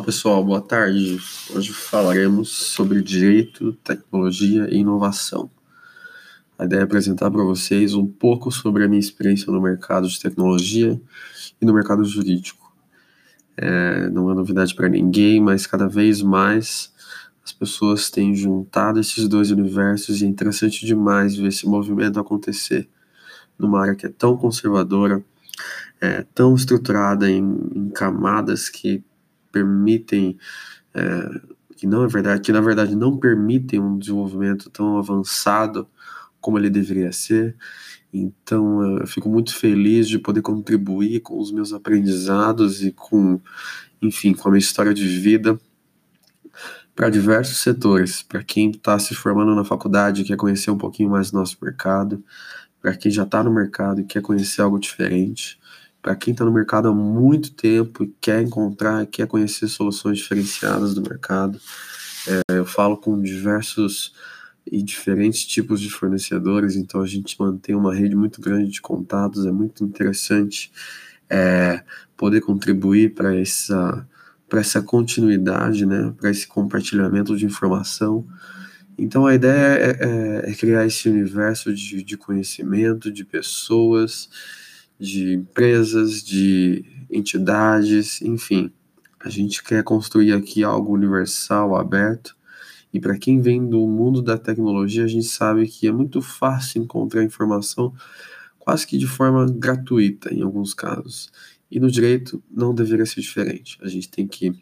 pessoal, boa tarde. Hoje falaremos sobre direito, tecnologia e inovação. A ideia é apresentar para vocês um pouco sobre a minha experiência no mercado de tecnologia e no mercado jurídico. É, não é novidade para ninguém, mas cada vez mais as pessoas têm juntado esses dois universos e é interessante demais ver esse movimento acontecer numa área que é tão conservadora, é, tão estruturada em, em camadas que permitem, é, que não é verdade, que na verdade não permitem um desenvolvimento tão avançado como ele deveria ser. Então eu fico muito feliz de poder contribuir com os meus aprendizados e com, enfim, com a minha história de vida para diversos setores, para quem está se formando na faculdade quer conhecer um pouquinho mais do nosso mercado, para quem já está no mercado e quer conhecer algo diferente, para quem está no mercado há muito tempo e quer encontrar, quer conhecer soluções diferenciadas do mercado. É, eu falo com diversos e diferentes tipos de fornecedores, então a gente mantém uma rede muito grande de contatos, é muito interessante é, poder contribuir para essa, para essa continuidade, né, para esse compartilhamento de informação. Então a ideia é, é, é criar esse universo de, de conhecimento, de pessoas, de empresas, de entidades, enfim. A gente quer construir aqui algo universal, aberto. E para quem vem do mundo da tecnologia, a gente sabe que é muito fácil encontrar informação quase que de forma gratuita em alguns casos. E no direito não deveria ser diferente. A gente tem que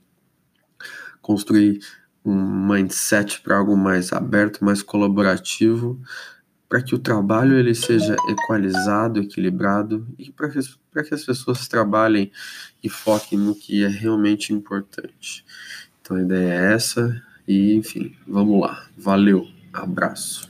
construir um mindset para algo mais aberto, mais colaborativo, para que o trabalho ele seja equalizado, equilibrado e para que, que as pessoas trabalhem e foquem no que é realmente importante. Então a ideia é essa e enfim, vamos lá. Valeu, abraço.